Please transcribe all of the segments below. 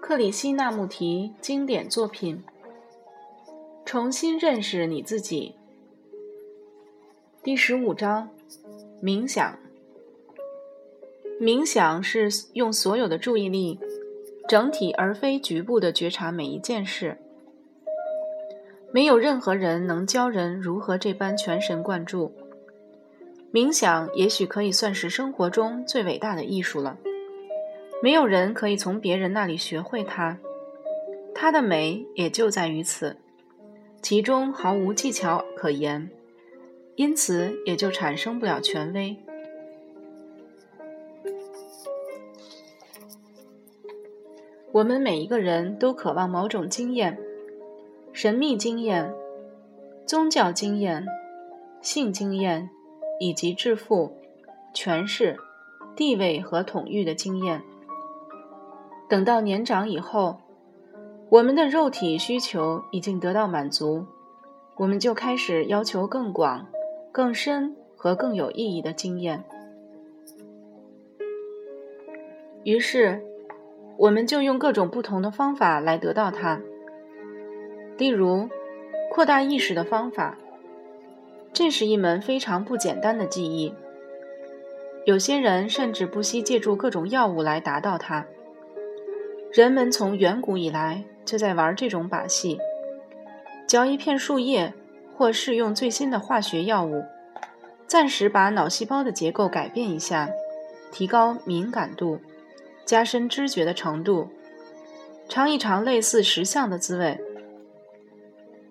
克里希那穆提经典作品：重新认识你自己。第十五章：冥想。冥想是用所有的注意力，整体而非局部的觉察每一件事。没有任何人能教人如何这般全神贯注。冥想也许可以算是生活中最伟大的艺术了。没有人可以从别人那里学会它，它的美也就在于此，其中毫无技巧可言，因此也就产生不了权威。我们每一个人都渴望某种经验，神秘经验、宗教经验、性经验，以及致富、权势、地位和统御的经验。等到年长以后，我们的肉体需求已经得到满足，我们就开始要求更广、更深和更有意义的经验。于是，我们就用各种不同的方法来得到它。例如，扩大意识的方法，这是一门非常不简单的技艺。有些人甚至不惜借助各种药物来达到它。人们从远古以来就在玩这种把戏：嚼一片树叶，或试用最新的化学药物，暂时把脑细胞的结构改变一下，提高敏感度，加深知觉的程度，尝一尝类似实相的滋味。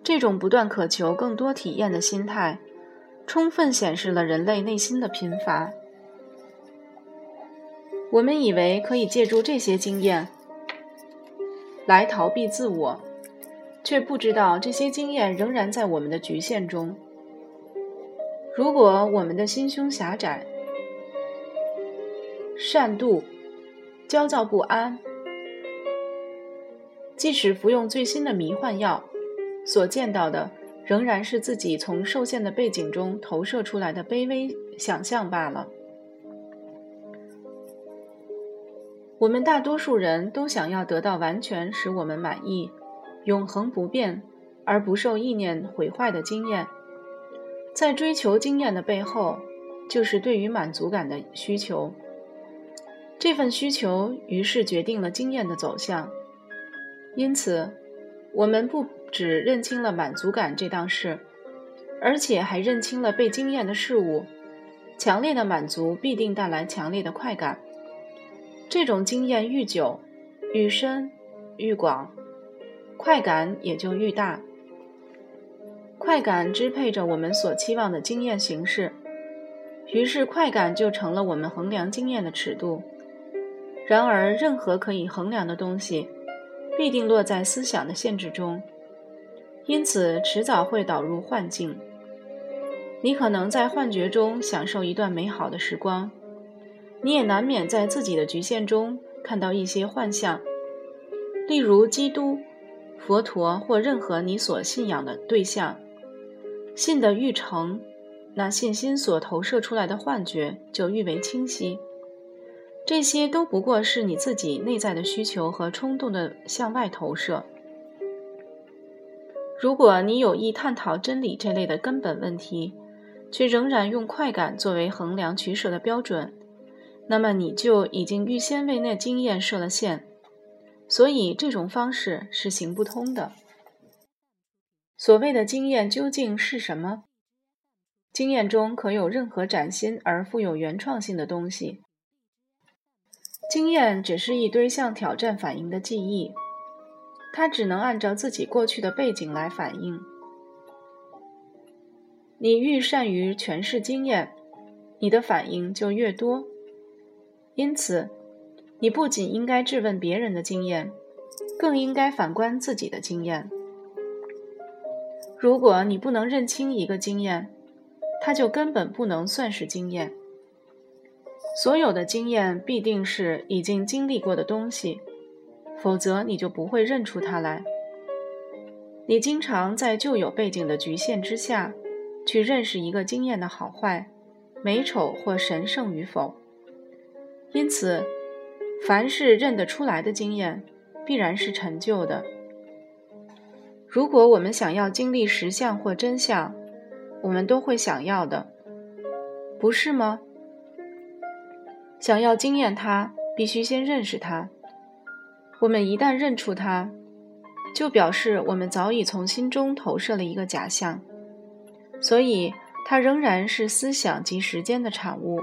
这种不断渴求更多体验的心态，充分显示了人类内心的贫乏。我们以为可以借助这些经验。来逃避自我，却不知道这些经验仍然在我们的局限中。如果我们的心胸狭窄、善妒、焦躁不安，即使服用最新的迷幻药，所见到的仍然是自己从受限的背景中投射出来的卑微想象罢了。我们大多数人都想要得到完全使我们满意、永恒不变而不受意念毁坏的经验。在追求经验的背后，就是对于满足感的需求。这份需求于是决定了经验的走向。因此，我们不只认清了满足感这档事，而且还认清了被经验的事物。强烈的满足必定带来强烈的快感。这种经验愈久、愈深、愈广，快感也就愈大。快感支配着我们所期望的经验形式，于是快感就成了我们衡量经验的尺度。然而，任何可以衡量的东西，必定落在思想的限制中，因此迟早会导入幻境。你可能在幻觉中享受一段美好的时光。你也难免在自己的局限中看到一些幻象，例如基督、佛陀或任何你所信仰的对象。信的愈成，那信心所投射出来的幻觉就愈为清晰。这些都不过是你自己内在的需求和冲动的向外投射。如果你有意探讨真理这类的根本问题，却仍然用快感作为衡量取舍的标准。那么你就已经预先为那经验设了限，所以这种方式是行不通的。所谓的经验究竟是什么？经验中可有任何崭新而富有原创性的东西？经验只是一堆向挑战反应的记忆，他只能按照自己过去的背景来反应。你愈善于诠释经验，你的反应就越多。因此，你不仅应该质问别人的经验，更应该反观自己的经验。如果你不能认清一个经验，它就根本不能算是经验。所有的经验必定是已经经历过的东西，否则你就不会认出它来。你经常在旧有背景的局限之下，去认识一个经验的好坏，美丑或神圣与否。因此，凡是认得出来的经验，必然是陈旧的。如果我们想要经历实相或真相，我们都会想要的，不是吗？想要经验它，必须先认识它。我们一旦认出它，就表示我们早已从心中投射了一个假象，所以它仍然是思想及时间的产物，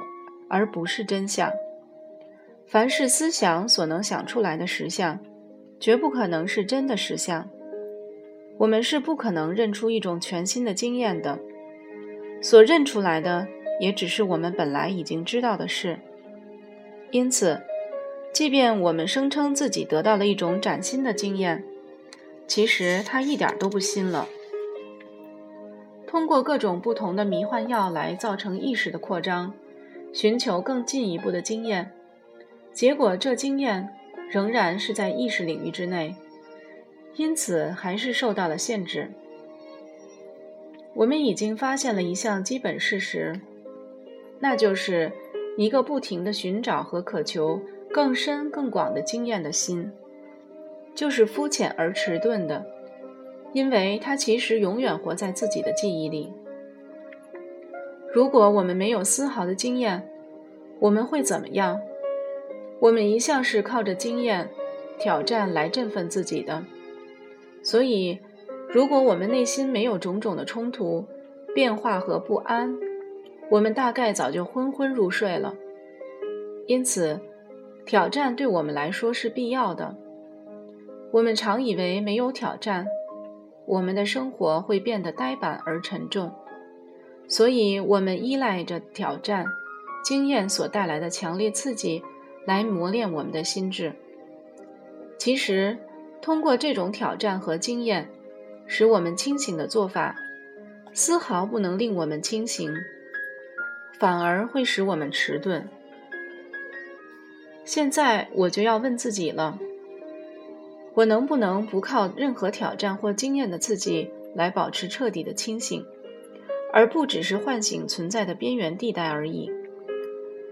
而不是真相。凡是思想所能想出来的实相，绝不可能是真的实相。我们是不可能认出一种全新的经验的，所认出来的也只是我们本来已经知道的事。因此，即便我们声称自己得到了一种崭新的经验，其实它一点都不新了。通过各种不同的迷幻药来造成意识的扩张，寻求更进一步的经验。结果，这经验仍然是在意识领域之内，因此还是受到了限制。我们已经发现了一项基本事实，那就是一个不停的寻找和渴求更深更广的经验的心，就是肤浅而迟钝的，因为它其实永远活在自己的记忆里。如果我们没有丝毫的经验，我们会怎么样？我们一向是靠着经验、挑战来振奋自己的，所以，如果我们内心没有种种的冲突、变化和不安，我们大概早就昏昏入睡了。因此，挑战对我们来说是必要的。我们常以为没有挑战，我们的生活会变得呆板而沉重，所以我们依赖着挑战、经验所带来的强烈刺激。来磨练我们的心智。其实，通过这种挑战和经验，使我们清醒的做法，丝毫不能令我们清醒，反而会使我们迟钝。现在我就要问自己了：我能不能不靠任何挑战或经验的刺激来保持彻底的清醒，而不只是唤醒存在的边缘地带而已？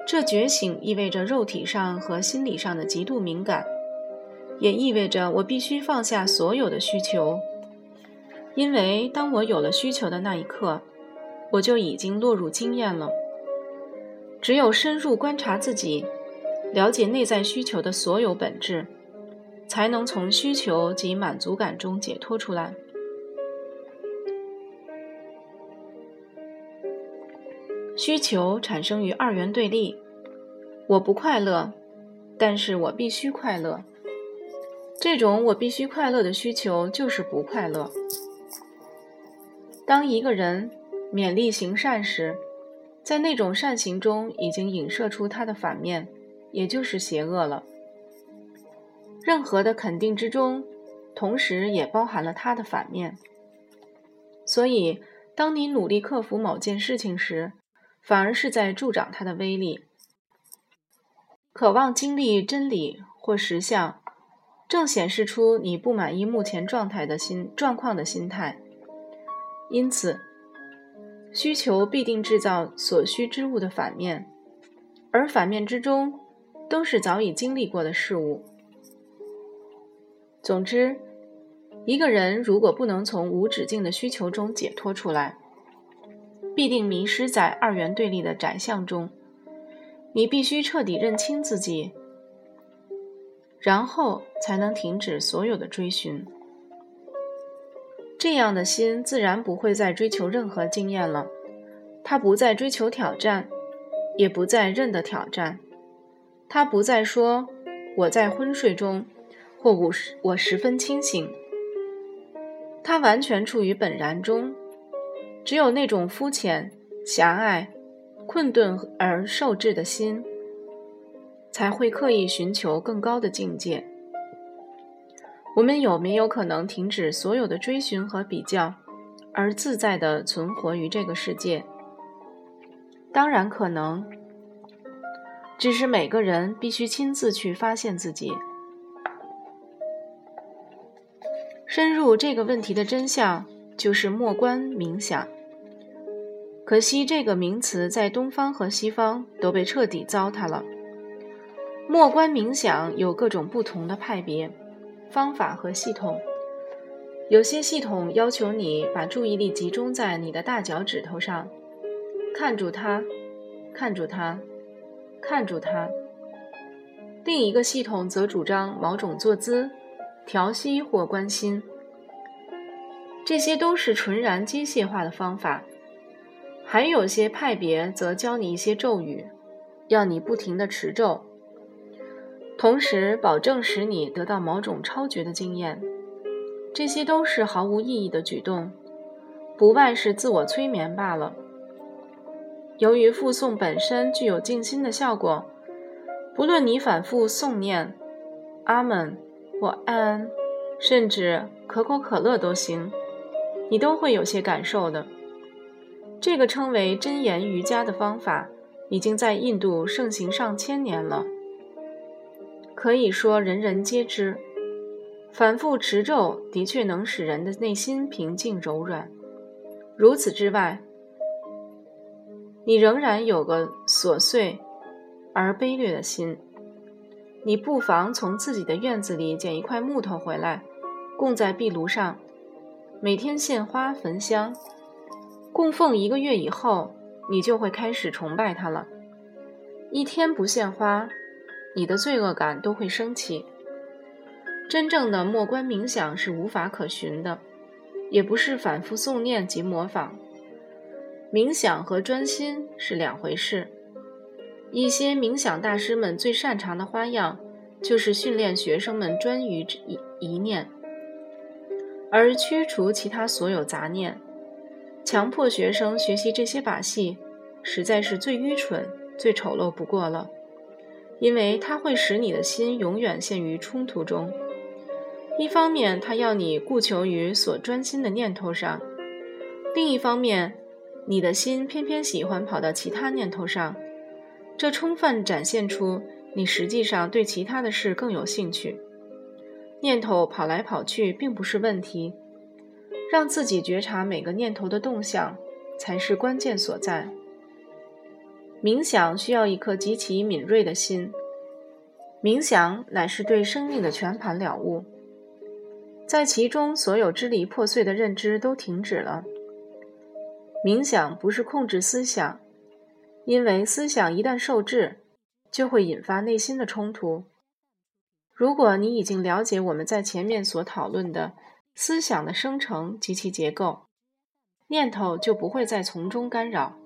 这觉醒意味着肉体上和心理上的极度敏感，也意味着我必须放下所有的需求，因为当我有了需求的那一刻，我就已经落入经验了。只有深入观察自己，了解内在需求的所有本质，才能从需求及满足感中解脱出来。需求产生于二元对立，我不快乐，但是我必须快乐。这种我必须快乐的需求就是不快乐。当一个人勉力行善时，在那种善行中已经影射出他的反面，也就是邪恶了。任何的肯定之中，同时也包含了他的反面。所以，当你努力克服某件事情时，反而是在助长它的威力。渴望经历真理或实相，正显示出你不满意目前状态的心状况的心态。因此，需求必定制造所需之物的反面，而反面之中都是早已经历过的事物。总之，一个人如果不能从无止境的需求中解脱出来，必定迷失在二元对立的窄巷中。你必须彻底认清自己，然后才能停止所有的追寻。这样的心自然不会再追求任何经验了，他不再追求挑战，也不再认得挑战。他不再说我在昏睡中，或我十我十分清醒。他完全处于本然中。只有那种肤浅、狭隘、困顿而受制的心，才会刻意寻求更高的境界。我们有没有可能停止所有的追寻和比较，而自在地存活于这个世界？当然可能，只是每个人必须亲自去发现自己。深入这个问题的真相，就是默观冥想。可惜这个名词在东方和西方都被彻底糟蹋了。默观冥想有各种不同的派别、方法和系统。有些系统要求你把注意力集中在你的大脚趾头上，看住它，看住它，看住它。另一个系统则主张某种坐姿、调息或关心。这些都是纯然机械化的方法。还有些派别则教你一些咒语，要你不停地持咒，同时保证使你得到某种超绝的经验。这些都是毫无意义的举动，不外是自我催眠罢了。由于复诵本身具有静心的效果，不论你反复诵念“阿门”或“安”，甚至可口可乐都行，你都会有些感受的。这个称为真言瑜伽的方法，已经在印度盛行上千年了，可以说人人皆知。反复持咒的确能使人的内心平静柔软。如此之外，你仍然有个琐碎而卑劣的心。你不妨从自己的院子里捡一块木头回来，供在壁炉上，每天献花焚香。供奉一个月以后，你就会开始崇拜它了。一天不献花，你的罪恶感都会升起。真正的默观冥想是无法可寻的，也不是反复诵念及模仿。冥想和专心是两回事。一些冥想大师们最擅长的花样，就是训练学生们专于一一念，而驱除其他所有杂念。强迫学生学习这些把戏，实在是最愚蠢、最丑陋不过了，因为它会使你的心永远陷于冲突中。一方面，它要你顾求于所专心的念头上；另一方面，你的心偏偏喜欢跑到其他念头上，这充分展现出你实际上对其他的事更有兴趣。念头跑来跑去并不是问题。让自己觉察每个念头的动向，才是关键所在。冥想需要一颗极其敏锐的心。冥想乃是对生命的全盘了悟，在其中所有支离破碎的认知都停止了。冥想不是控制思想，因为思想一旦受制，就会引发内心的冲突。如果你已经了解我们在前面所讨论的。思想的生成及其结构，念头就不会再从中干扰。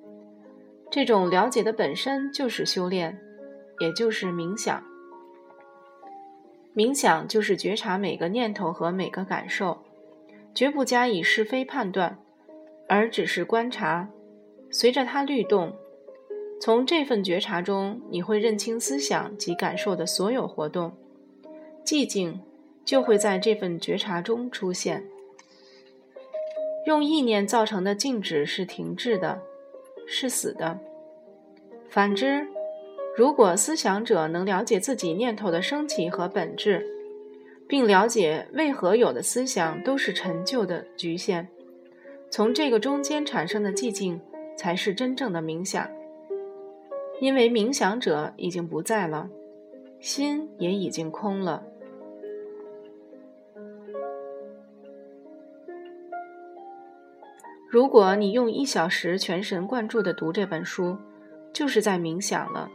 这种了解的本身就是修炼，也就是冥想。冥想就是觉察每个念头和每个感受，绝不加以是非判断，而只是观察，随着它律动。从这份觉察中，你会认清思想及感受的所有活动。寂静。就会在这份觉察中出现。用意念造成的静止是停滞的，是死的。反之，如果思想者能了解自己念头的升起和本质，并了解为何有的思想都是陈旧的局限，从这个中间产生的寂静，才是真正的冥想。因为冥想者已经不在了，心也已经空了。如果你用一小时全神贯注地读这本书，就是在冥想了。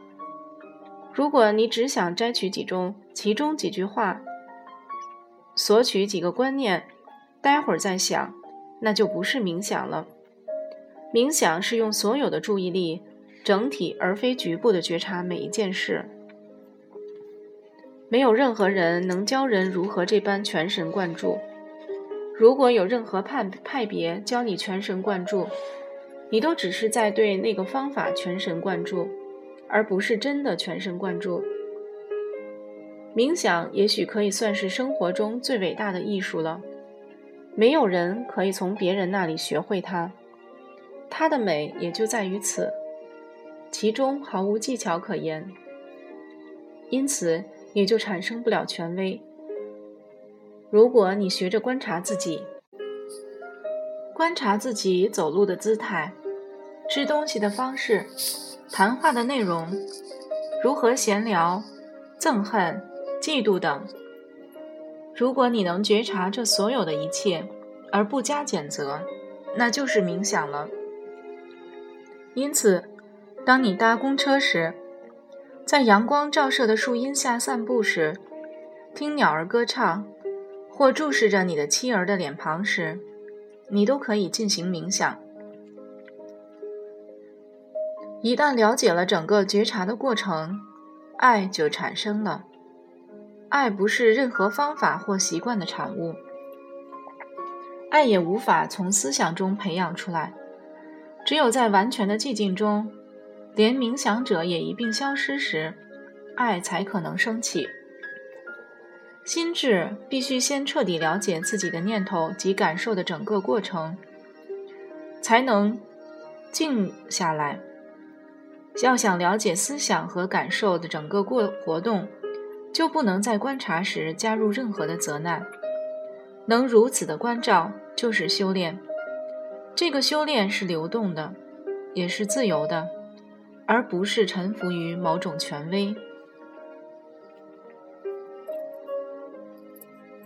如果你只想摘取几中其中几句话，索取几个观念，待会儿再想，那就不是冥想了。冥想是用所有的注意力，整体而非局部的觉察每一件事。没有任何人能教人如何这般全神贯注。如果有任何派派别教你全神贯注，你都只是在对那个方法全神贯注，而不是真的全神贯注。冥想也许可以算是生活中最伟大的艺术了，没有人可以从别人那里学会它，它的美也就在于此，其中毫无技巧可言，因此也就产生不了权威。如果你学着观察自己，观察自己走路的姿态，吃东西的方式、谈话的内容、如何闲聊、憎恨、嫉妒等。如果你能觉察这所有的一切，而不加谴责，那就是冥想了。因此，当你搭公车时，在阳光照射的树荫下散步时，听鸟儿歌唱，或注视着你的妻儿的脸庞时，你都可以进行冥想。一旦了解了整个觉察的过程，爱就产生了。爱不是任何方法或习惯的产物，爱也无法从思想中培养出来。只有在完全的寂静中，连冥想者也一并消失时，爱才可能升起。心智必须先彻底了解自己的念头及感受的整个过程，才能静下来。要想了解思想和感受的整个过活动，就不能在观察时加入任何的责难。能如此的关照，就是修炼。这个修炼是流动的，也是自由的，而不是臣服于某种权威。